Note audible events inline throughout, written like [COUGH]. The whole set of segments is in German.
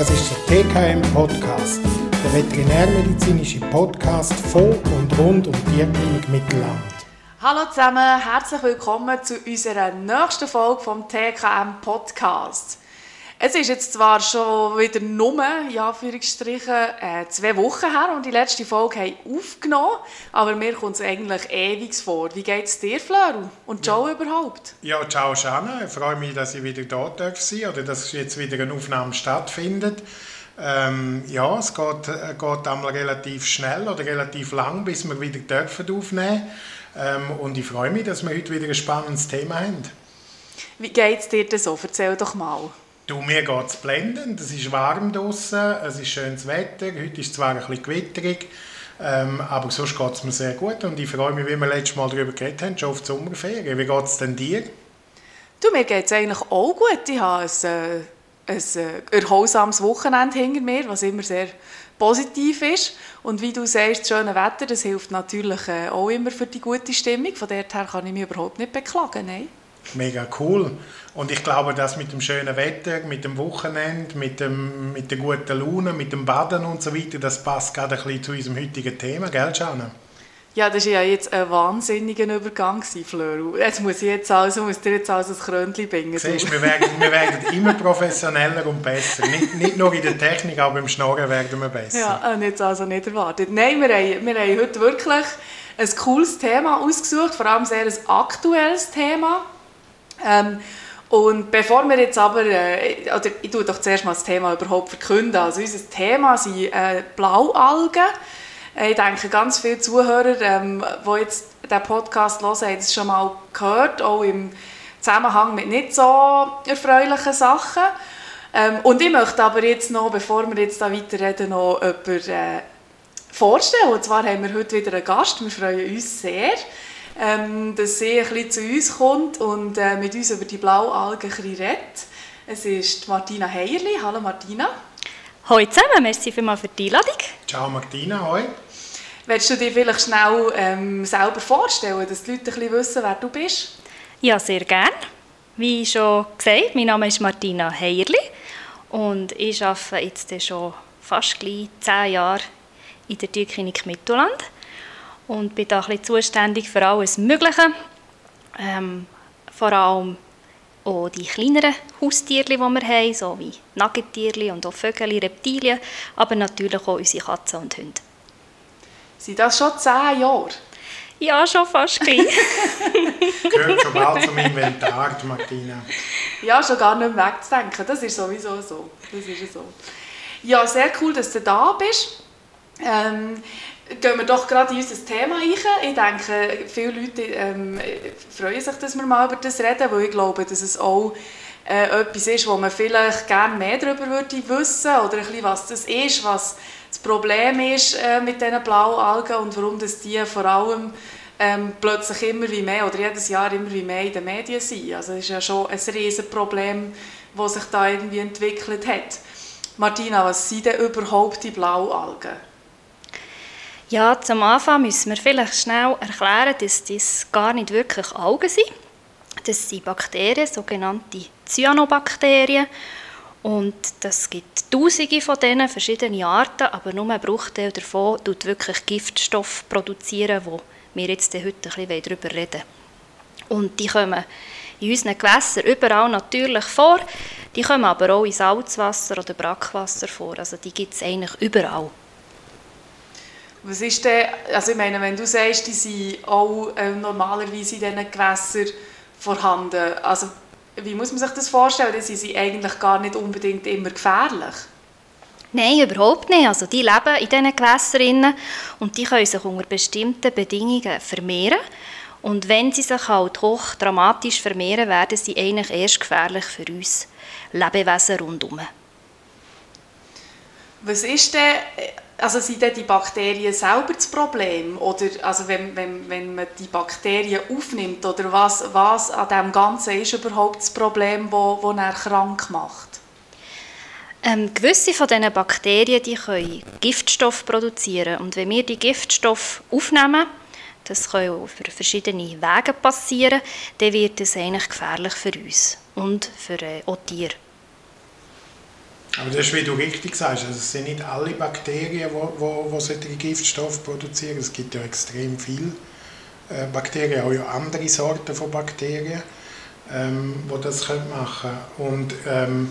Das ist der TKM Podcast, der veterinärmedizinische Podcast von und rund um die Tierklinik Mittelland. Hallo zusammen, herzlich willkommen zu unserer nächsten Folge vom TKM Podcast. Es ist jetzt zwar schon wieder nur, Anführungsstrichen, äh, zwei Wochen her und die letzte Folge haben aufgenommen, aber mir kommt es eigentlich ewig vor. Wie geht es dir, Fleur? Und Joe ja. überhaupt? Ja, ciao Shanna. Ich freue mich, dass ich wieder da darf sein oder dass jetzt wieder eine Aufnahme stattfindet. Ähm, ja, es geht, äh, geht einmal relativ schnell oder relativ lang, bis wir wieder dürfen aufnehmen ähm, Und ich freue mich, dass wir heute wieder ein spannendes Thema haben. Wie geht es dir denn so? Erzähl doch mal. Du, mir geht es blendend. Es ist warm draußen, es ist schönes Wetter. Heute ist zwar ein bisschen gewitterig, ähm, aber sonst geht es mir sehr gut. Und ich freue mich, wie wir letztes Mal darüber geredet haben, schon auf die Sommerferien. Wie geht es denn dir? Du, mir geht es eigentlich auch gut. Ich habe ein, äh, ein äh, erholsames Wochenende hinter mir, was immer sehr positiv ist. Und wie du sagst, das schöne Wetter, das hilft natürlich äh, auch immer für die gute Stimmung. Von daher kann ich mich überhaupt nicht beklagen. Nein. Mega cool. Und ich glaube, das mit dem schönen Wetter, mit dem Wochenende, mit, dem, mit der guten Laune, mit dem Baden und so weiter, das passt gerade ein bisschen zu unserem heutigen Thema, gell, Jana? Ja, das war ja jetzt ein wahnsinniger Übergang, Fleur. Jetzt muss ich jetzt also, muss dir jetzt also das Krönchen bringen. Siehst, wir, werden, wir werden immer professioneller und besser. Nicht, nicht nur in der Technik, aber im Schnorren werden wir besser. Ja, und jetzt also nicht erwartet. Nein, wir haben, wir haben heute wirklich ein cooles Thema ausgesucht, vor allem sehr ein aktuelles Thema. Ähm, und bevor wir jetzt aber, äh, oder ich tue doch zuerst mal das Thema überhaupt verkünden. Also unser Thema sind äh, Blaualgen. Äh, ich denke, ganz viele Zuhörer, ähm, die jetzt diesen Podcast hören, haben es schon mal gehört, auch im Zusammenhang mit nicht so erfreulichen Sachen. Ähm, und ich möchte aber jetzt noch, bevor wir jetzt da weiterreden, noch jemanden äh, vorstellen. Und zwar haben wir heute wieder einen Gast. Wir freuen uns sehr ähm, dass sie ein bisschen zu uns kommt und äh, mit uns über die Blaualgen ein redet. Es ist Martina Heierli. Hallo Martina. Hallo zusammen, merci vielmals für die Einladung. Ciao Martina, hoi. Willst du dir vielleicht schnell ähm, selber vorstellen, dass die Leute ein bisschen wissen, wer du bist? Ja, sehr gerne. Wie schon gesagt, mein Name ist Martina Heierli und ich arbeite jetzt schon fast gleich zehn Jahre in der Tierklinik Mittelland und bin da ein bisschen zuständig für alles Mögliche. Ähm, vor allem auch die kleineren Haustiere, die wir haben, so wie Nagetiere und auch Vögel, Reptilien, aber natürlich auch unsere Katzen und Hunde. Sind das schon zehn Jahre? Ja, schon fast gleich. [LAUGHS] Gehört schon bald zum Inventar, Martina. Ja, schon gar nicht mehr wegzudenken. Das ist sowieso so. Das ist so. Ja, sehr cool, dass du da bist. Ähm, gehen wir doch gerade in unser Thema ein. Ich denke, viele Leute ähm, freuen sich, dass wir mal über das reden, weil ich glaube, dass es auch äh, etwas ist, wo man vielleicht gerne mehr darüber würde wissen oder ein bisschen, was das ist, was das Problem ist äh, mit diesen Blaualgen und warum das die vor allem ähm, plötzlich immer wie mehr oder jedes Jahr immer wie mehr in den Medien sind. Also es ist ja schon ein riesen Problem, das sich da irgendwie entwickelt hat. Martina, was sind denn überhaupt die Blaualgen? Ja, zum Anfang müssen wir vielleicht schnell erklären, dass das gar nicht wirklich Algen sind. Das sind Bakterien, sogenannte Cyanobakterien. Und das gibt tausende von denen, verschiedene Arten, aber nur ein Bruchteil davon tut wirklich Giftstoff produzieren, wo wir jetzt heute ein bisschen darüber reden Und die kommen in unseren Gewässern überall natürlich vor, die kommen aber auch in Salzwasser oder Brackwasser vor, also die gibt es eigentlich überall. Was ist denn, also ich meine, wenn du sagst, die sind auch äh, normalerweise in diesen Gewässern vorhanden, also wie muss man sich das vorstellen? Dann sind sie eigentlich gar nicht unbedingt immer gefährlich. Nein, überhaupt nicht. Also die leben in diesen Gewässern und die können sich unter bestimmten Bedingungen vermehren. Und wenn sie sich halt hoch dramatisch vermehren, werden sie eigentlich erst gefährlich für uns Lebewesen rundherum. Was ist denn, also sind denn die Bakterien selber das Problem? Oder also wenn, wenn, wenn man die Bakterien aufnimmt, oder was, was an dem Ganzen ist überhaupt das Problem, das wo, wo er krank macht? Ähm, gewisse von diesen Bakterien die können Giftstoff produzieren und wenn wir die Giftstoff aufnehmen, das kann auf verschiedene Wege passieren, dann wird es eigentlich gefährlich für uns und für äh, auch Tiere. Aber das ist, wie du richtig sagst, also es sind nicht alle Bakterien, die solche Giftstoffe produzieren. Es gibt ja extrem viele äh, Bakterien, auch ja andere Sorten von Bakterien, ähm, die das machen können. Und ähm,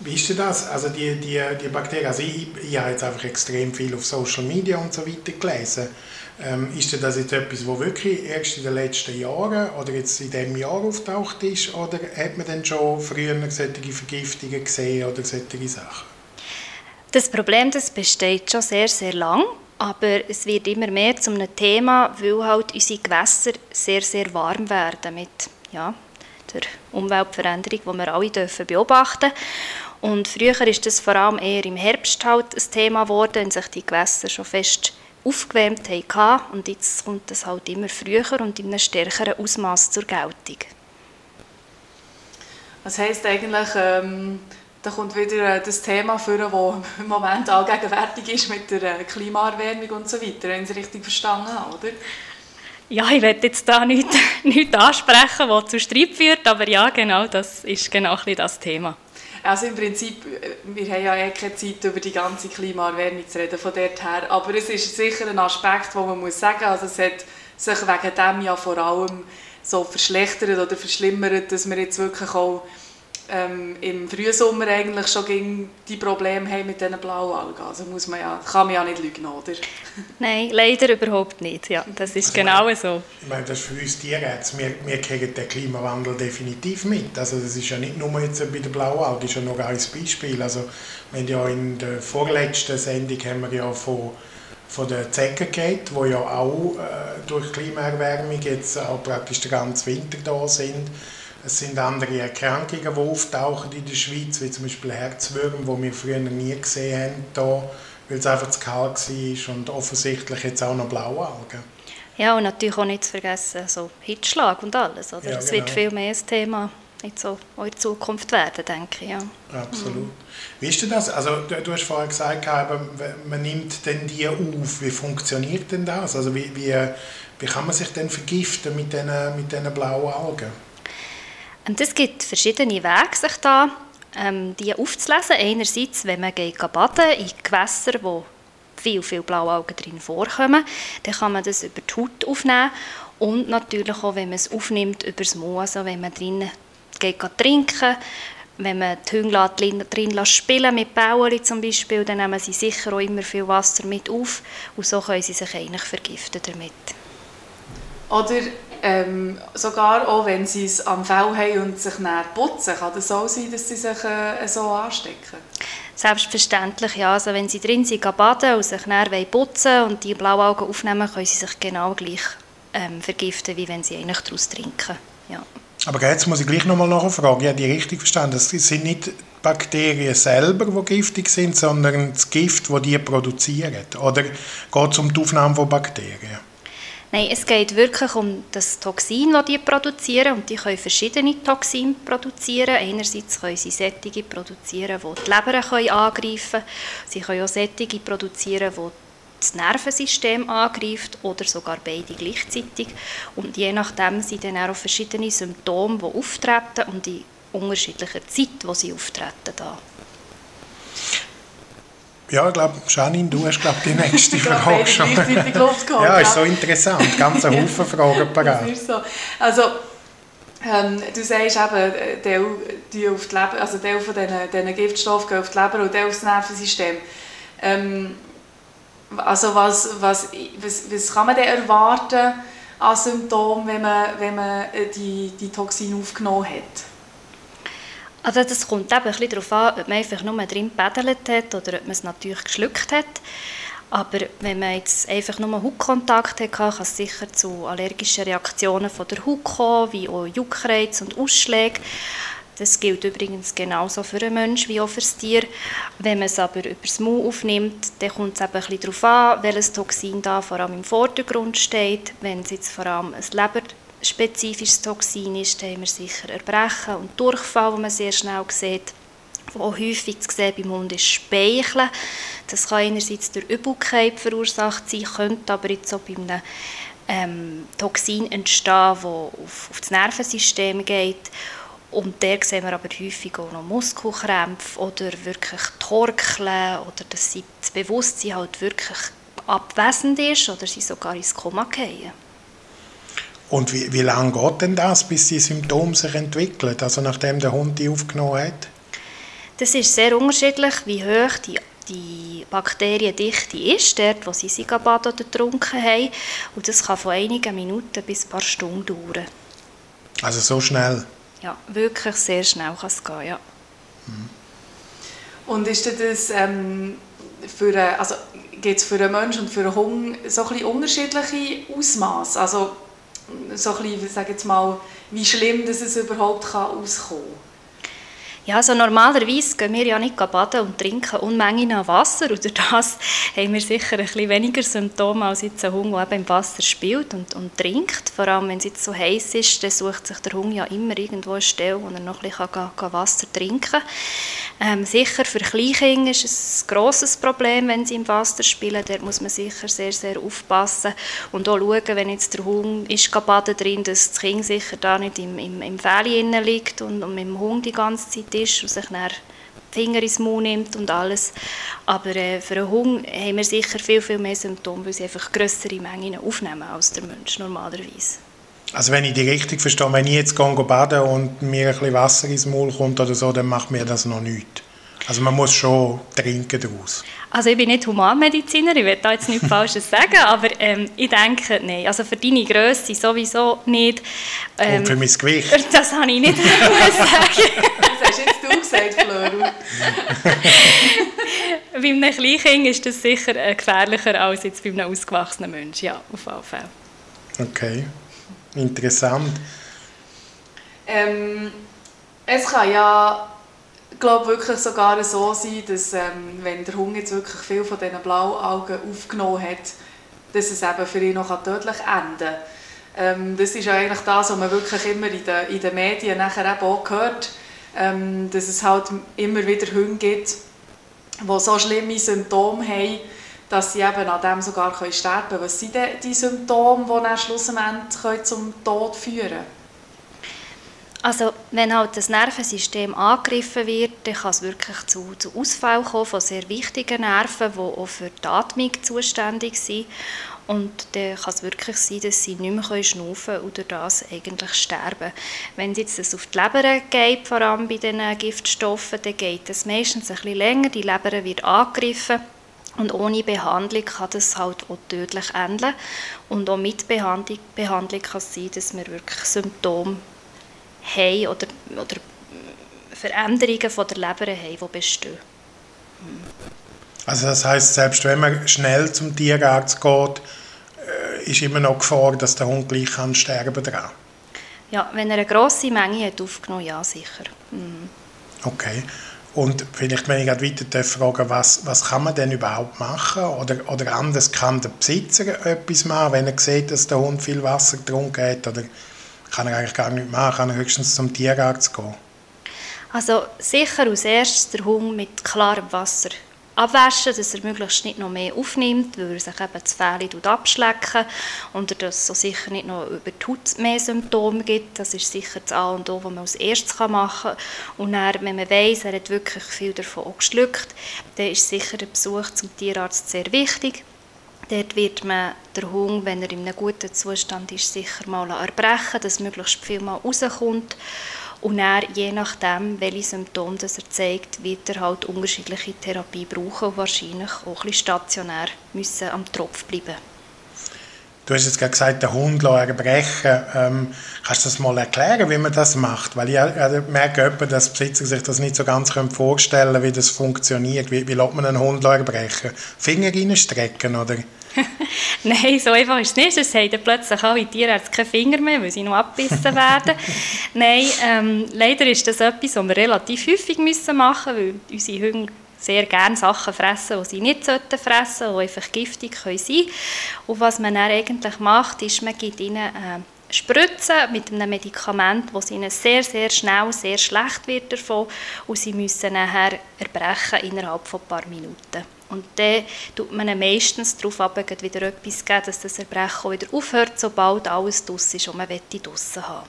wie ist denn das? Also die, die, die Bakterien, also ich, ich habe jetzt einfach extrem viel auf Social Media und so weiter gelesen. Ähm, ist denn das jetzt etwas, was wirklich erst in den letzten Jahren oder jetzt in diesem Jahr auftaucht ist? Oder hat man denn schon früher solche Vergiftungen gesehen oder solche Sachen? Das Problem das besteht schon sehr, sehr lang. Aber es wird immer mehr zu einem Thema, weil halt unsere Gewässer sehr, sehr warm werden mit ja, der Umweltveränderung, die wir alle dürfen beobachten Und früher ist das vor allem eher im Herbst halt ein Thema geworden, wenn sich die Gewässer schon fest aufgewärmt haben. Und jetzt kommt das halt immer früher und in einem stärkeren Ausmaß zur Geltung. Das heisst eigentlich, ähm, da kommt wieder äh, das Thema vor, das [LAUGHS] im Moment allgegenwärtig ist mit der äh, Klimaerwärmung und so weiter, wenn ich es richtig verstanden habe, oder? Ja, ich werde jetzt da nichts, [LAUGHS] nichts ansprechen, was zu Streit führt, aber ja, genau, das ist genau das Thema. Also im Prinzip, wir haben ja eh keine Zeit, über die ganze Klimaerwärmung zu reden, von dort her. Aber es ist sicher ein Aspekt, wo man muss sagen also es hat sich wegen dem ja vor allem so verschlechtert oder verschlimmert, dass wir jetzt wirklich auch ähm, im Frühsommer eigentlich schon gegen die Probleme haben mit diesen Blaualgen. Also muss man ja, kann man ja nicht lügen, oder? [LAUGHS] Nein, leider überhaupt nicht. Ja, das ist also genau meine, so. Ich meine, das ist für uns Tierärzte. Wir, wir kriegen den Klimawandel definitiv mit. Also das ist ja nicht nur jetzt bei der Blaualge, das ist ja noch ein Beispiel. Also wir haben ja in der vorletzten Sendung haben wir ja von von der Zecke geht, wo ja auch äh, durch Klimaerwärmung jetzt auch praktisch den ganzen Winter da sind. Es sind andere Erkrankungen, die auftauchen in der Schweiz, wie zum Beispiel Herzwürm, die wir früher nie gesehen haben, hier, weil es einfach zu kalt war und offensichtlich jetzt auch noch Blaualgen. Ja, und natürlich auch nicht zu vergessen, so Hitzschlag und alles. Oder? Ja, das genau. wird viel mehr ein Thema in so in Zukunft werden, denke ich. Ja. Absolut. Mhm. Wie ist denn das? Also, du, du hast vorhin gesagt, man nimmt denn die auf. Wie funktioniert denn das? Also, wie, wie, wie kann man sich denn vergiften mit diesen mit blauen Algen? Und es gibt verschiedene Wege, sich da ähm, die aufzulesen. Einerseits, wenn man geht baden in Gewässer, wo viel, viel Blauaugen drin vorkommen, dann kann man das über die Haut aufnehmen und natürlich auch, wenn man es aufnimmt, über das Mo, also wenn man drin geht, trinken wenn man die Hunde drin lässt spielen mit Bauern zum Beispiel, dann nehmen sie sicher auch immer viel Wasser mit auf und so können sie sich eigentlich vergiften damit. Oder ähm, sogar auch wenn sie es am Fell haben und sich näher putzen, kann es so sein, dass sie sich äh, so anstecken? Selbstverständlich, ja. Also wenn sie drin sind, baden und sich näher putzen und die Blauaugen aufnehmen, können sie sich genau gleich ähm, vergiften, wie wenn sie eigentlich daraus trinken. Ja. Aber jetzt muss ich gleich nochmal nachfragen, ich habe die richtig verstanden. Es sind nicht Bakterien selber, die giftig sind, sondern das Gift, das die produzieren? Oder geht es um die Aufnahme von Bakterien? Nein, es geht wirklich um das Toxin, das die produzieren. Und die können verschiedene Toxine produzieren. Einerseits können sie Sättige produzieren, die die Leber angreifen können. Sie können auch Sättige produzieren, die das Nervensystem angreift oder sogar beide gleichzeitig. Und je nachdem sind dann auch verschiedene Symptome, die auftreten und in unterschiedlicher Zeit, wo sie auftreten. Da. Ja, ich glaube, Janine, du hast glaub, die nächste [LAUGHS] Frage schon. ja, ist so interessant. Ganz ein [LAUGHS] Haufen Fragen parat. So. Also, ähm, du sagst eben, Teil, die auf die Leber, also Teil von diesen, diesen Giftstoffen gehen auf die Leber und Teil auf das Nervensystem. Ähm, also was, was, was, was kann man denn erwarten an Symptomen, wenn man, wenn man die, die Toxine aufgenommen hat? Also das kommt eben ein darauf an, ob man einfach nur drin gebädelt hat oder ob man es natürlich geschluckt hat. Aber wenn man jetzt einfach nur Hautkontakt hat, kann es sicher zu allergischen Reaktionen von der Haut kommen, wie auch Juckreiz und Ausschläge. Das gilt übrigens genauso für einen Menschen wie auch für das Tier. Wenn man es aber über das Maul aufnimmt, dann kommt es eben ein darauf an, welches Toxin da vor allem im Vordergrund steht. Wenn es jetzt vor allem ein Leber spezifisches Toxin ist, haben wir sicher Erbrechen und Durchfall, wo man sehr schnell sieht. Auch häufig zu sehen beim Hund ist Speicheln. Das kann einerseits durch Übelkeit verursacht sein, könnte aber jetzt auch bei einem ähm, Toxin entstehen, das auf, auf das Nervensystem geht. Und da sehen wir aber häufig auch noch Muskelkrämpfe oder wirklich Torkeln oder dass das Bewusstsein halt wirklich abwesend ist oder sie sogar ins Koma fallen. Und wie, wie lange geht denn das, bis die Symptome sich entwickeln, also nachdem der Hund die aufgenommen hat? Das ist sehr unterschiedlich, wie hoch die, die Bakteriendichte ist, dort wo sie sich baden oder getrunken haben. Und das kann von einigen Minuten bis ein paar Stunden dauern. Also so schnell? Ja, wirklich sehr schnell kann es gehen, ja. Und ist das ähm, für also gibt es für einen Menschen und für einen Hund so ein bisschen unterschiedliche Ausmaße? Also so ein bisschen, sage jetzt mal, wie schlimm dass es überhaupt kann auskommen kann? Ja, also normalerweise gehen wir ja nicht baden und trinken Unmengen an Wasser. Und durch das haben wir sicher ein bisschen weniger Symptome als jetzt ein Hund, der eben im Wasser spielt und, und trinkt. Vor allem, wenn es jetzt so heiß ist, dann sucht sich der Hund ja immer irgendwo eine Stelle, wo er noch ein bisschen Wasser trinken kann. Ähm, sicher für Kleinkinder ist es ein grosses Problem, wenn sie im Wasser spielen. Dort muss man sicher sehr, sehr aufpassen und auch schauen, wenn jetzt der Hund ist baden drin, dass das Kind sicher da nicht im, im, im liegt und, und mit dem Hund die ganze Zeit ist und sich dann die Finger ins Mund nimmt und alles. Aber äh, für einen Hund haben wir sicher viel, viel mehr Symptome, weil sie einfach größere Mengen aufnehmen als der Mensch normalerweise. Also wenn ich die richtig verstehe, wenn ich jetzt gehe baden und mir ein bisschen Wasser ins Maul kommt oder so, dann macht mir das noch nichts. Also man muss schon trinken daraus. Also ich bin nicht Humanmediziner, ich will da jetzt nichts [LAUGHS] Falsches sagen, aber ähm, ich denke, nein, also für deine Größe sowieso nicht. Ähm, und für mein Gewicht? [LAUGHS] Das habe ich nicht [LAUGHS] sagen. das hast jetzt du gesagt, Fleur. bei einem Kleinkind ist das sicher äh, gefährlicher als jetzt bei einem ausgewachsenen Menschen, ja, auf jeden Fall. Okay. Interessant. Ähm, es kann ja, glaube wirklich sogar so sein, dass ähm, wenn der Hund jetzt wirklich viel von diesen Blauaugen aufgenommen hat, dass es eben für ihn noch tödlich enden kann. Ähm, das ist eigentlich das, was man wirklich immer in den, in den Medien nachher eben auch hört, ähm, dass es halt immer wieder Hunde gibt, die so schlimme Symptome haben, dass sie eben an dem sogar sterben können. Was sind denn die Symptome, die dann schlussendlich zum Tod führen können? Also wenn halt das Nervensystem angegriffen wird, dann kann es wirklich zu, zu Ausfall kommen von sehr wichtigen Nerven, die auch für die Atmung zuständig sind. Und dann kann es wirklich sein, dass sie nicht mehr schnaufen können oder das eigentlich sterben. Wenn es jetzt auf die Leber geht, vor allem bei den Giftstoffen, dann geht es meistens ein bisschen länger. Die Leber wird angegriffen und ohne Behandlung kann das halt auch tödlich enden. Und auch mit Behandlung, Behandlung kann es sein, dass wir wirklich Symptome haben oder, oder Veränderungen von der Leber haben, die bestehen. Also das heißt, selbst wenn man schnell zum Tierarzt geht, äh, ist immer noch Gefahr, dass der Hund gleich kann sterben kann? Ja, wenn er eine grosse Menge hat aufgenommen, ja sicher. Mhm. Okay. Und vielleicht, wenn ich gerade weiter fragen was, was kann man denn überhaupt machen? Oder, oder anders, kann der Besitzer etwas machen, wenn er sieht, dass der Hund viel Wasser getrunken hat? Oder kann er eigentlich gar nichts machen, kann er höchstens zum Tierarzt gehen? Also sicher als erstes der Hund mit klarem Wasser abwaschen, dass er möglichst nicht noch mehr aufnimmt, weil er sich eben das Fell abschlecken und dass es so sicher nicht noch über die Haut mehr Symptome gibt. Das ist sicher das A und O, was man als erstes machen kann. Und dann, wenn man weiss, er hat wirklich viel davon geschluckt, dann ist sicher ein Besuch zum Tierarzt sehr wichtig. Dort wird man der Hund, wenn er in einem guten Zustand ist, sicher mal erbrechen, dass möglichst viel mal rauskommt. Und dann, je nachdem, welche Symptome das er zeigt, wird er halt unterschiedliche Therapie brauchen und wahrscheinlich auch ein stationär müssen am Tropf bleiben. Du hast jetzt gerade gesagt, den Hund erbrechen. Ähm, kannst du das mal erklären, wie man das macht? Weil ich äh, merke, dass Besitzer sich das nicht so ganz vorstellen können, wie das funktioniert. Wie, wie lässt man einen Hund erbrechen? Finger reinstrecken, oder? [LAUGHS] Nein, so einfach ist es nicht. Es haben plötzlich alle Tierärzte keine Finger mehr, weil sie noch abgebissen werden. [LAUGHS] Nein, ähm, leider ist das etwas, was wir relativ häufig müssen machen müssen, weil unsere Hunde sehr gerne Sachen fressen, die sie nicht sollten fressen, die einfach giftig sein können. Und was man dann eigentlich macht, ist, man gibt ihnen äh, Spritzen mit einem Medikament, das ihnen sehr, sehr schnell sehr schlecht wird davon und sie müssen nachher erbrechen innerhalb von ein paar Minuten. Und dann tut man meistens darauf ab, wieder etwas geben, dass das Erbrechen wieder aufhört, sobald alles draussen ist und man draussen haben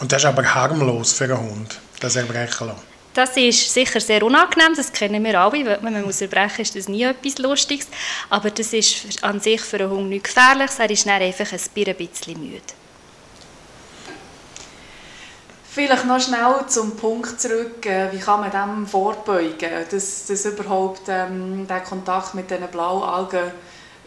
Und das ist aber harmlos für einen Hund, das Erbrechen lassen. Das ist sicher sehr unangenehm, das kennen wir alle. Wenn man muss erbrechen ist das nie etwas Lustiges. Aber das ist an sich für einen Hund nicht gefährlich. Er ist dann einfach ein bisschen müde. Vielleicht noch schnell zum Punkt zurück, äh, wie kann man dem vorbeugen, dass, dass überhaupt ähm, der Kontakt mit diesen Blaualgen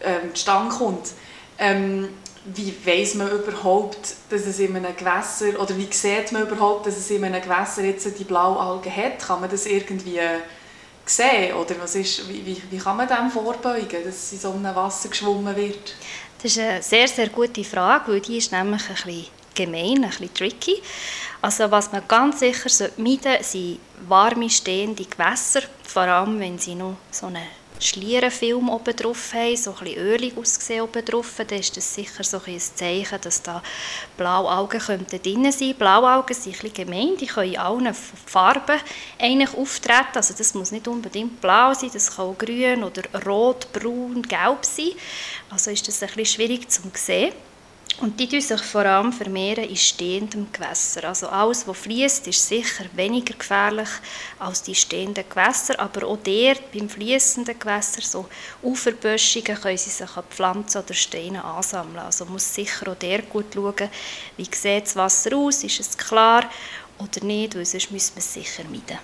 ähm, zustande kommt. Ähm, wie weiß man überhaupt, dass es in einem Gewässer, oder wie sieht man überhaupt, dass es in einem Gewässer jetzt die Blaualgen hat? Kann man das irgendwie sehen? Oder was ist, wie, wie, wie kann man dem vorbeugen, dass in so einem Wasser geschwommen wird? Das ist eine sehr, sehr gute Frage, weil die ist nämlich ein bisschen gemein, ein bisschen tricky. Also was man ganz sicher meiden sollte, sind warme, stehende Gewässer, vor allem wenn sie noch so eine Schlierenfilm oben drauf haben, so ein bisschen ölig aussehen oben drauf, dann ist das sicher so ein Zeichen, dass da Blauaugen könnten drin sein. Blauaugen sind ein bisschen gemein, die können in allen Farben eigentlich auftreten. Also das muss nicht unbedingt blau sein, das kann auch grün oder rot, braun, gelb sein. Also ist das ein bisschen schwierig zu sehen. Und die tun sich vor allem vermehren in stehendem Gewässer. Also alles, was fließt, ist sicher weniger gefährlich als die stehenden Gewässer. Aber auch dort, beim fließenden Gewässer, so Uferböschungen, können sie sich an Pflanzen oder Steine ansammeln. Also man muss sicher auch dort gut schauen, wie sieht das Wasser aus, ist es klar oder nicht, weil sonst müssen wir es sicher meiden.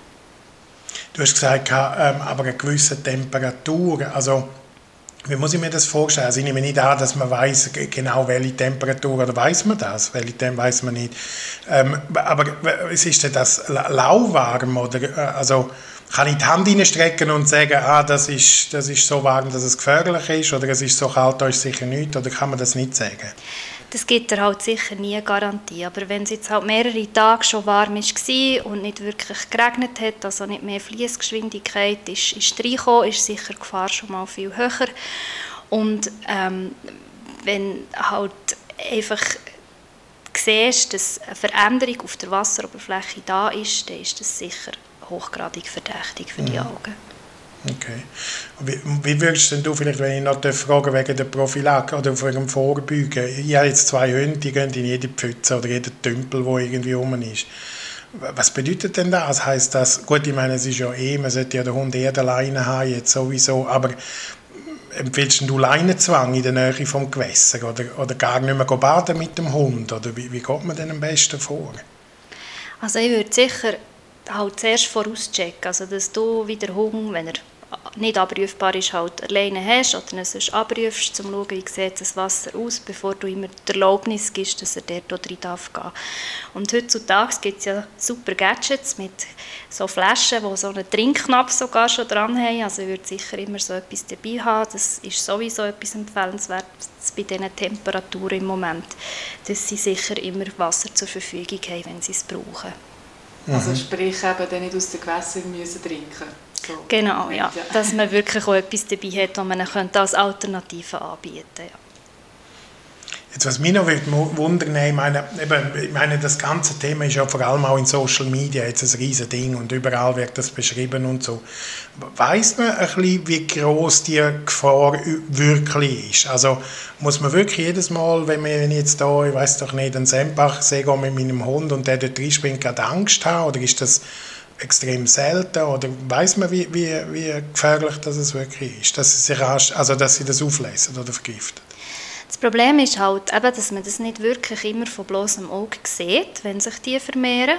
Du hast gesagt, ähm, aber eine gewisse Temperatur, also wie muss ich mir das vorstellen? Also ich nehme nicht an, dass man weiß genau welche Temperatur, oder weiß man das? Welche Temperatur weiß man nicht. Ähm, aber es ist das lauwarm oder äh, also kann ich die Hand reinstrecken und sagen, ah, das ist, das ist so warm, dass es gefährlich ist oder es ist so kalt, da ist sicher nichts oder kann man das nicht sagen? Das gibt er halt sicher nie eine Garantie. Aber wenn es jetzt halt mehrere Tage schon warm war und nicht wirklich geregnet hat, also nicht mehr Fließgeschwindigkeit ist, ist reingekommen, ist sicher die Gefahr schon mal viel höher. Und ähm, wenn halt einfach siehst, dass eine Veränderung auf der Wasseroberfläche da ist, dann ist das sicher hochgradig verdächtig für die mhm. Augen. Okay. Wie, wie würdest du vielleicht, wenn ich noch fragen wegen der Prophylaktik oder wegen dem Vorbeugen, ich habe jetzt zwei Hunde, die gehen in jede Pfütze oder jeden Tümpel, wo irgendwie rum ist. Was bedeutet denn das? Heißt das, gut, ich meine, es ist ja eh, man sollte ja den Hund eher alleine haben, jetzt sowieso, aber empfiehlst du Leinenzwang in der Nähe vom Gewässer oder, oder gar nicht mehr baden mit dem Hund? Oder wie, wie geht man denn am besten vor? Also ich würde sicher halt zuerst vorauschecken, also dass du wie der Hund, wenn er nicht abrufbar ist, halt alleine hast oder ihn sonst abrufst, um zu schauen, wie sieht das Wasser aus, bevor du immer die Erlaubnis gibst, dass er dort rein darf gehen. Und heutzutage gibt es ja super Gadgets mit so Flaschen, die so einen Trinkknopf sogar schon dran haben. Also ich würde sicher immer so etwas dabei haben. Das ist sowieso etwas empfehlenswertes bei diesen Temperaturen im Moment, dass sie sicher immer Wasser zur Verfügung haben, wenn sie es brauchen. Also sprich eben dann nicht aus den Gewässern müssen trinken so. Genau, ja. Dass man wirklich auch etwas dabei hat, das man als Alternative anbieten könnte. Ja. Jetzt, was mich noch wundern ich meine, eben, ich meine, das ganze Thema ist ja vor allem auch in Social Media jetzt ein riesen Ding und überall wird das beschrieben und so. Weiß man ein bisschen, wie groß die Gefahr wirklich ist? Also muss man wirklich jedes Mal, wenn man jetzt da, ich weiß doch nicht, einen Sempach sehe mit meinem Hund und der dort reinspringt, gerade Angst haben? Oder ist das extrem selten? Oder weiß man, wie, wie, wie gefährlich das wirklich ist, dass sie, sich, also, dass sie das auflesen oder vergiften? Das Problem ist halt eben, dass man das nicht wirklich immer von bloßem Auge sieht, wenn sich die vermehren.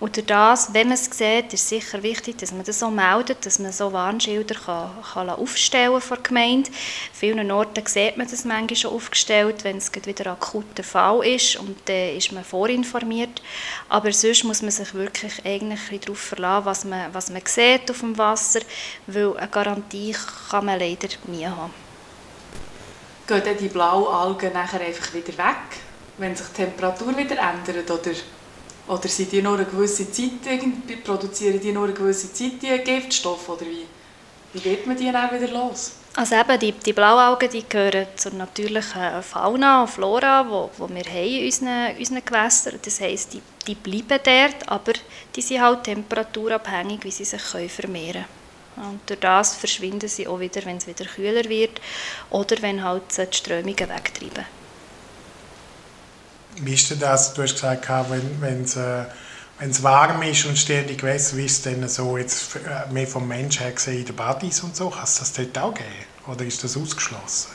Und durch das, wenn man es sieht, ist sicher wichtig, dass man das so meldet, dass man so Warnschilder kann, kann aufstellen von der Gemeinde. An vielen Orten sieht man das manchmal schon aufgestellt, wenn es wieder ein akuter Fall ist und dann ist man vorinformiert. Aber sonst muss man sich wirklich eigentlich darauf verlassen, was man, was man sieht auf dem Wasser, weil eine Garantie kann man leider nie haben gehen die Blaualgen nachher einfach wieder weg, wenn sich die Temperatur wieder ändert? Oder, oder sind die nur eine gewisse Zeit, produzieren die nur eine gewisse Zeit die Giftstoffe? Oder wie, wie wird man die dann wieder los? Also eben, die, die Blauaugen die gehören zur natürlichen Fauna und Flora, die wo, wo wir haben in unseren, unseren Gewässern Das heisst, die, die bleiben dort, aber die sind halt temperaturabhängig, wie sie sich können vermehren können. Und durch das verschwinden sie auch wieder, wenn es wieder kühler wird oder wenn halt die Strömungen wegtreiben. Wie ist denn das? Du hast gesagt, wenn, wenn es äh, wenn es warm ist und ständig Gewässer, wie ist es denn so jetzt äh, mehr vom Mensch her gesehen in den Buddies und so? Kann es das dort auch geben? Oder ist das ausgeschlossen?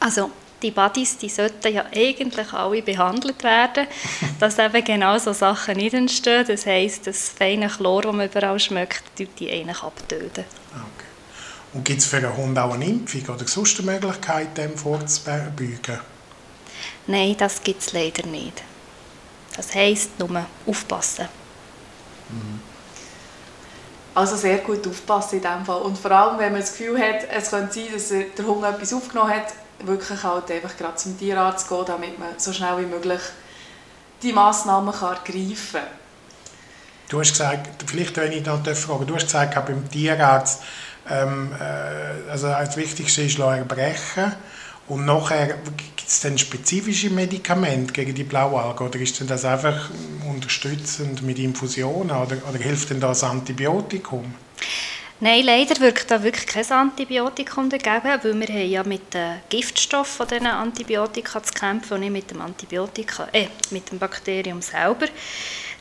Also die Buddies, die sollten ja eigentlich alle behandelt werden, [LAUGHS] dass eben genau so Sachen nicht entstehen. Das heisst, das feine Chlor, das man überall schmeckt, tut die eigentlich abtöten. Okay. Und gibt es für einen Hund auch eine Impfung oder sonst eine Möglichkeit, dem vorzubeugen? Nein, das gibt es leider nicht. Das heisst nur aufpassen. Mhm. Also sehr gut aufpassen in diesem Fall. Und vor allem, wenn man das Gefühl hat, es könnte sein, dass der Hund etwas aufgenommen hat, wirklich halt einfach gerade zum Tierarzt gehen, damit man so schnell wie möglich die Massnahmen kann ergreifen kann. Du hast gesagt, vielleicht wenn ich noch fragen du hast gesagt, beim Tierarzt, ähm, äh, also das Wichtigste ist erbrechen und nachher gibt es dann spezifische Medikamente gegen die Blaualge oder ist denn das einfach unterstützend mit Infusionen oder, oder hilft denn das Antibiotikum? Nein, leider wirkt da wirklich kein Antibiotikum dagegen, weil wir haben ja mit den Giftstoffen von diesen Antibiotika zu kämpfen und nicht mit dem Antibiotika, äh, mit dem Bakterium selber.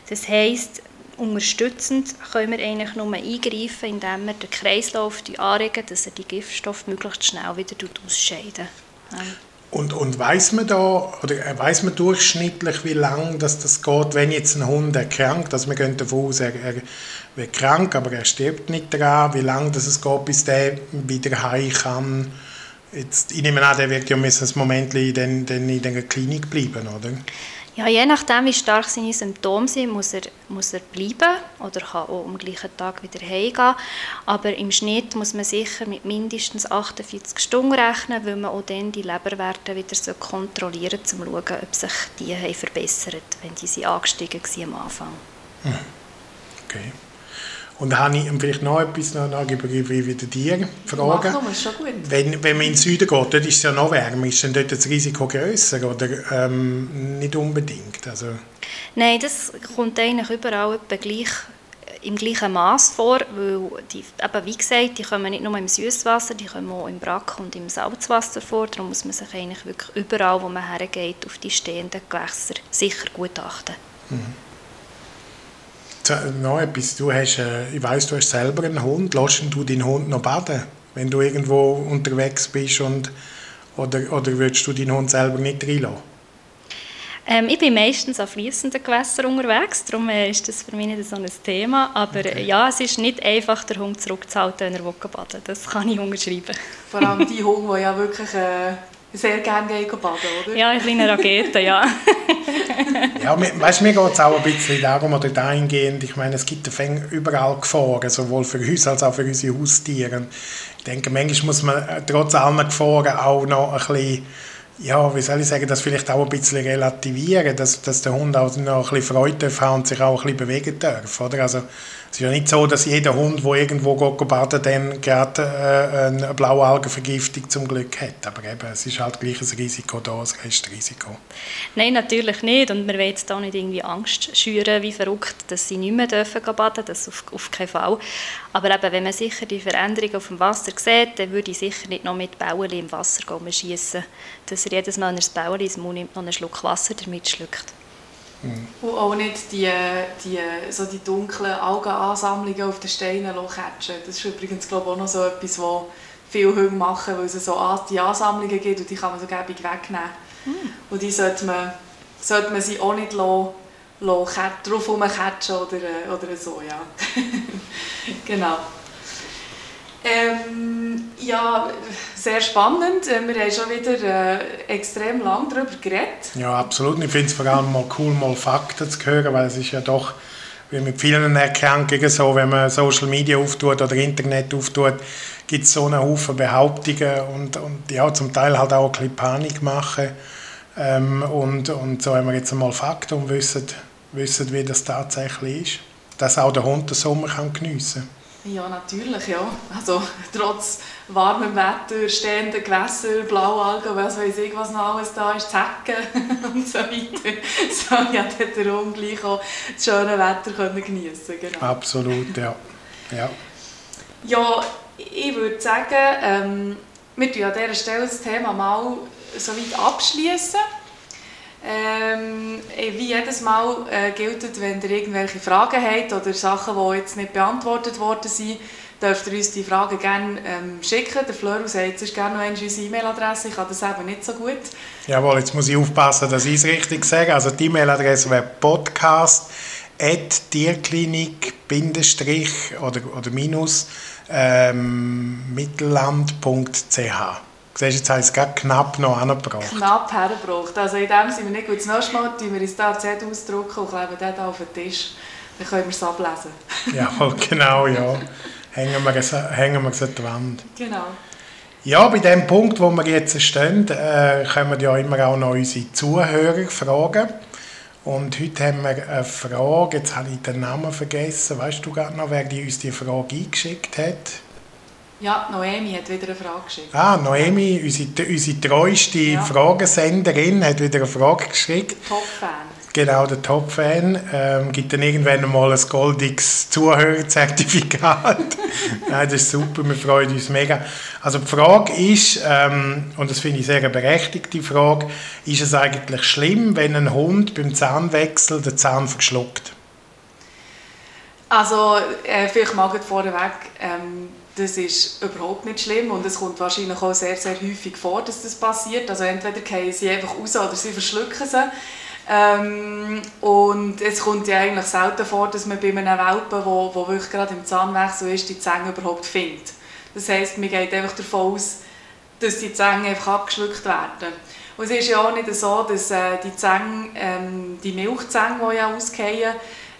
Das heisst, unterstützend können wir eigentlich nur eingreifen, indem wir den Kreislauf anregen, dass er die Giftstoffe möglichst schnell wieder ausscheiden. Und, und weiß man da, oder weiß man durchschnittlich, wie lange das, das geht, wenn jetzt ein Hund erkrankt? Also wir gehen davon aus, er, er wird krank, aber er stirbt nicht daran. Wie lange das es geht, bis der wieder heim kann? Jetzt, ich nehme an, der wird ja ein Moment in, in der Klinik bleiben, oder? Ja, je nachdem, wie stark seine Symptome sind, muss er, muss er bleiben oder kann auch am gleichen Tag wieder heimgehen. Aber im Schnitt muss man sicher mit mindestens 48 Stunden rechnen, weil man auch dann die Leberwerte wieder so kontrollieren soll, um zu schauen, ob sich die haben verbessert wenn die sind angestiegen waren am Anfang. Hm. Okay. Und dann habe ich vielleicht noch etwas noch, noch wie, wie dir fragen. Mach schon gut. Wenn, wenn man in den Süden geht, dort ist es ja noch wärmer, ist dann dort das Risiko grösser oder ähm, nicht unbedingt? Also. Nein, das kommt eigentlich überall gleich, im gleichen Maß vor, weil die, eben wie gesagt, die kommen nicht nur im Süßwasser, die kommen auch im Brack und im Salzwasser vor. Darum muss man sich eigentlich wirklich überall, wo man hergeht, auf die stehenden Gewässer sicher gut achten. Mhm noch etwas. Du hast, äh, ich weiss, du hast selber einen Hund. Lässt du deinen Hund noch baden, wenn du irgendwo unterwegs bist? Und, oder, oder würdest du deinen Hund selber nicht reinlassen? Ähm, ich bin meistens auf fließenden Gewässern unterwegs, darum äh, ist das für mich nicht so ein Thema. Aber okay. ja, es ist nicht einfach, den Hund zurückzuhalten, wenn er baden will. Das kann ich unterschreiben. Vor allem die Hunde, die ja wirklich äh, sehr gerne gehen baden, oder? Ja, eine kleine Rakete, ja. [LAUGHS] ja, weißt, mir geht es auch ein bisschen darum, oder dahingehend, ich meine, es gibt überall Gefahren, sowohl für uns als auch für unsere Haustiere. Ich denke, manchmal muss man äh, trotz aller Gefahren auch noch ein bisschen ja, wie soll ich sagen, das vielleicht auch ein bisschen relativieren, dass, dass der Hund auch noch ein bisschen Freude haben und sich auch ein bisschen bewegen darf, oder? Also, es ist ja nicht so, dass jeder Hund, der irgendwo geht baden dann gerade äh, eine Blaualgenvergiftung zum Glück hat. Aber eben, es ist halt gleich ein Risiko da, ein Restrisiko. Nein, natürlich nicht. Und wir wollen jetzt da nicht irgendwie Angst schüren, wie verrückt, dass sie nicht mehr dürfen baden das auf, auf keinen Fall. Aber eben, wenn man sicher die Veränderung auf dem Wasser sieht, dann würde ich sicher nicht noch mit Bauen im Wasser schießen, dass er jedes Mal, wenn er das Bauen ins Mund nimmt, noch einen Schluck Wasser damit schluckt. Mhm. Und auch nicht die, die, so die dunklen Algenansammlungen auf den Steinen catchen. Das ist übrigens glaube ich, auch noch so etwas, was viele Hunde machen, weil es so die Ansammlungen gibt und die kann man so gäbig wegnehmen. Mhm. Und die sollte man, sollte man sie auch nicht lassen, lassen, drauf herumcatchen oder, oder so. Ja. [LAUGHS] genau. Ähm, ja, sehr spannend. Äh, wir haben schon wieder äh, extrem lang darüber geredet. Ja, absolut. Ich finde es vor allem mal cool, mal Fakten zu hören, weil es ist ja doch wie mit vielen Erkrankungen so, wenn man Social Media auftut oder Internet auftut, gibt es so einen Haufen Behauptungen und, und ja, zum Teil halt auch ein bisschen Panik machen. Ähm, und, und so haben wir jetzt einmal Fakten und wissen, wissen, wie das tatsächlich ist. Dass auch der Hund den Sommer kann geniessen kann. Ja, natürlich, ja. Also trotz warmem Wetter, stehenden Gewässer, Blaualgen, was weiß ich, was noch alles da ist, Zecken [LAUGHS] und so weiter, so ja, der Hund gleich auch das schöne Wetter können geniessen genau. Absolut, ja. Ja, ja ich würde sagen, ähm, wir tun an dieser Stelle das Thema mal so weit abschließen. Ähm, wie jedes Mal äh, gilt, wenn ihr irgendwelche Fragen habt oder Sachen, die jetzt nicht beantwortet worden sind, dürft ihr uns die Fragen gerne ähm, schicken. Der Fleur sagt sonst gerne noch unsere E-Mail-Adresse. Ich kann das eben nicht so gut. Jawohl, jetzt muss ich aufpassen, dass ich es richtig sage. Also die E-Mail-Adresse wäre podcast tierklinik oder, oder minus ähm, mittelland.ch. Siehst jetzt habe ich es gerade knapp noch angebracht. Knapp hergebracht. Also in dem sind wir nicht gut. Das nächste Mal tun wir uns da Z ausdrucken und kleben den hier auf den Tisch. Dann können wir es ablesen. [LAUGHS] ja, genau, ja. Hängen wir es, hängen wir es an die Wand. Genau. Ja, bei dem Punkt, wo wir jetzt stehen, äh, können wir ja immer auch noch unsere Zuhörer fragen. Und heute haben wir eine Frage, jetzt habe ich den Namen vergessen. Weißt du gerade noch, wer die uns die Frage eingeschickt hat? Ja, Noemi hat wieder eine Frage geschickt. Ah, Noemi, unsere, unsere treueste ja. Fragesenderin, hat wieder eine Frage geschickt. Top-Fan. Genau, der Top-Fan. Ähm, gibt dann irgendwann mal ein goldiges Zuhörerzertifikat. [LAUGHS] Nein, das ist super, wir freuen uns mega. Also die Frage ist, ähm, und das finde ich sehr eine berechtigte Frage, ist es eigentlich schlimm, wenn ein Hund beim Zahnwechsel den Zahn verschluckt? Also, äh, vielleicht mal vorweg, ähm, das ist überhaupt nicht schlimm und es kommt wahrscheinlich auch sehr, sehr häufig vor, dass das passiert. Also entweder fallen sie einfach raus oder sie verschlucken sie. Ähm, und es kommt ja eigentlich selten vor, dass man bei einem Welpen, wo, wo wirklich gerade im Zahnwechsel ist, die Zähne überhaupt findet. Das heisst, man geht einfach davon aus, dass die Zähne einfach abgeschluckt werden. Und es ist ja auch nicht so, dass äh, die Zähne, ähm, die Milchzähne, die ja ausgehen,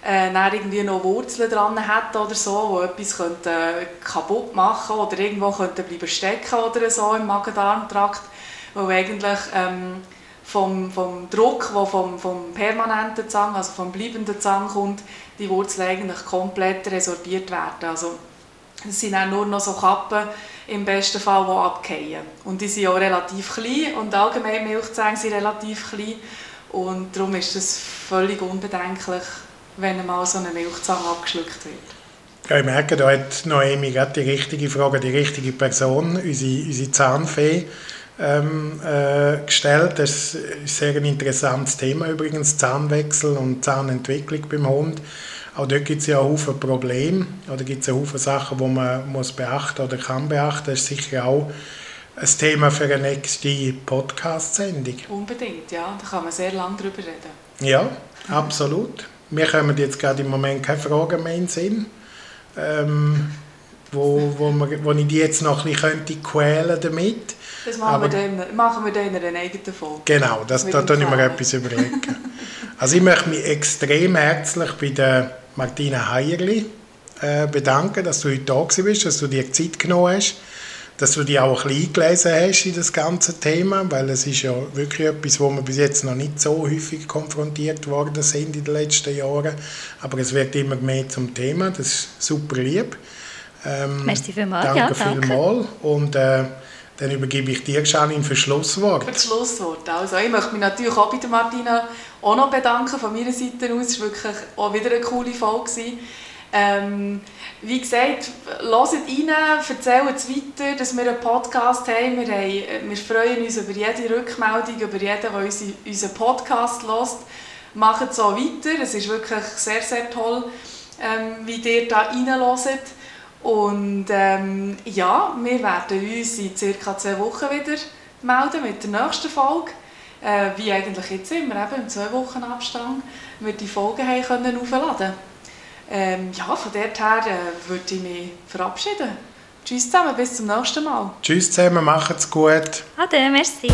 äh, irgendwie noch Wurzeln dran hat oder so, die etwas könnte, äh, kaputt machen oder irgendwo könnte bleiben stecken oder so im Magen-Darm-Trakt, weil eigentlich ähm, vom, vom Druck, der vom, vom permanenten Zahn, also vom bleibenden Zahn kommt, die Wurzeln eigentlich komplett resorbiert werden. Also es sind auch nur noch so Kappen im besten Fall, die abgehen. Und die sind auch relativ klein und allgemein Milchzähne sind relativ klein und darum ist es völlig unbedenklich, wenn mal so eine Milchzahn abgeschluckt wird. Ja, ich merke, da hat Noemi gerade die richtige Frage, die richtige Person, unsere, unsere Zahnfee, ähm, äh, gestellt. Das ist ein sehr interessantes Thema übrigens, Zahnwechsel und Zahnentwicklung beim Hund. Auch dort gibt es ja Haufen Probleme oder gibt es Haufen Sachen, die man muss beachten oder kann beachten. Das ist sicher auch ein Thema für eine nächste Podcast-Sendung. Unbedingt, ja. Da kann man sehr lange drüber reden. Ja, absolut. Mir kommen jetzt gerade im Moment keine Fragen mehr in den Sinn, ähm, wo, wo, man, wo ich die jetzt noch ein bisschen quälen damit. Das machen, Aber, wir dann, machen wir dann in einer eigenen Folge. Genau, das, da tue ich mir etwas überlegen. also ich möchte mich extrem herzlich bei der Martina Heierli äh, bedanken, dass du heute da bist, dass du dir Zeit genommen hast dass du dich auch ein bisschen eingelesen hast in das ganze Thema, weil es ist ja wirklich etwas, wo wir bis jetzt noch nicht so häufig konfrontiert worden sind in den letzten Jahren, aber es wird immer mehr zum Thema, das ist super lieb. Ähm, Merci vielmals. Danke, ja, danke. vielmals und äh, dann übergebe ich dir, Janine, für Schlusswort. Für das Schlusswort. Also, ich möchte mich natürlich auch bei der Martina auch noch bedanken von meiner Seite aus. Es war wirklich auch wieder eine coole Folge. Ähm, wie gesagt, hört rein, erzählt es weiter, dass wir einen Podcast haben. Wir, haben. wir freuen uns über jede Rückmeldung, über jeden, der unseren Podcast hört. Macht es so weiter. Es ist wirklich sehr, sehr toll, ähm, wie ihr da reinhört. Und ähm, ja, wir werden uns in circa zwei Wochen wieder melden mit der nächsten Folge. Äh, wie eigentlich jetzt immer, eben im zwei Wochen Abstand, wir die Folgen haben können aufladen ähm, ja, von dort her äh, würde ich mich verabschieden. Tschüss zusammen, bis zum nächsten Mal. Tschüss zusammen, macht's gut. Ade, merci.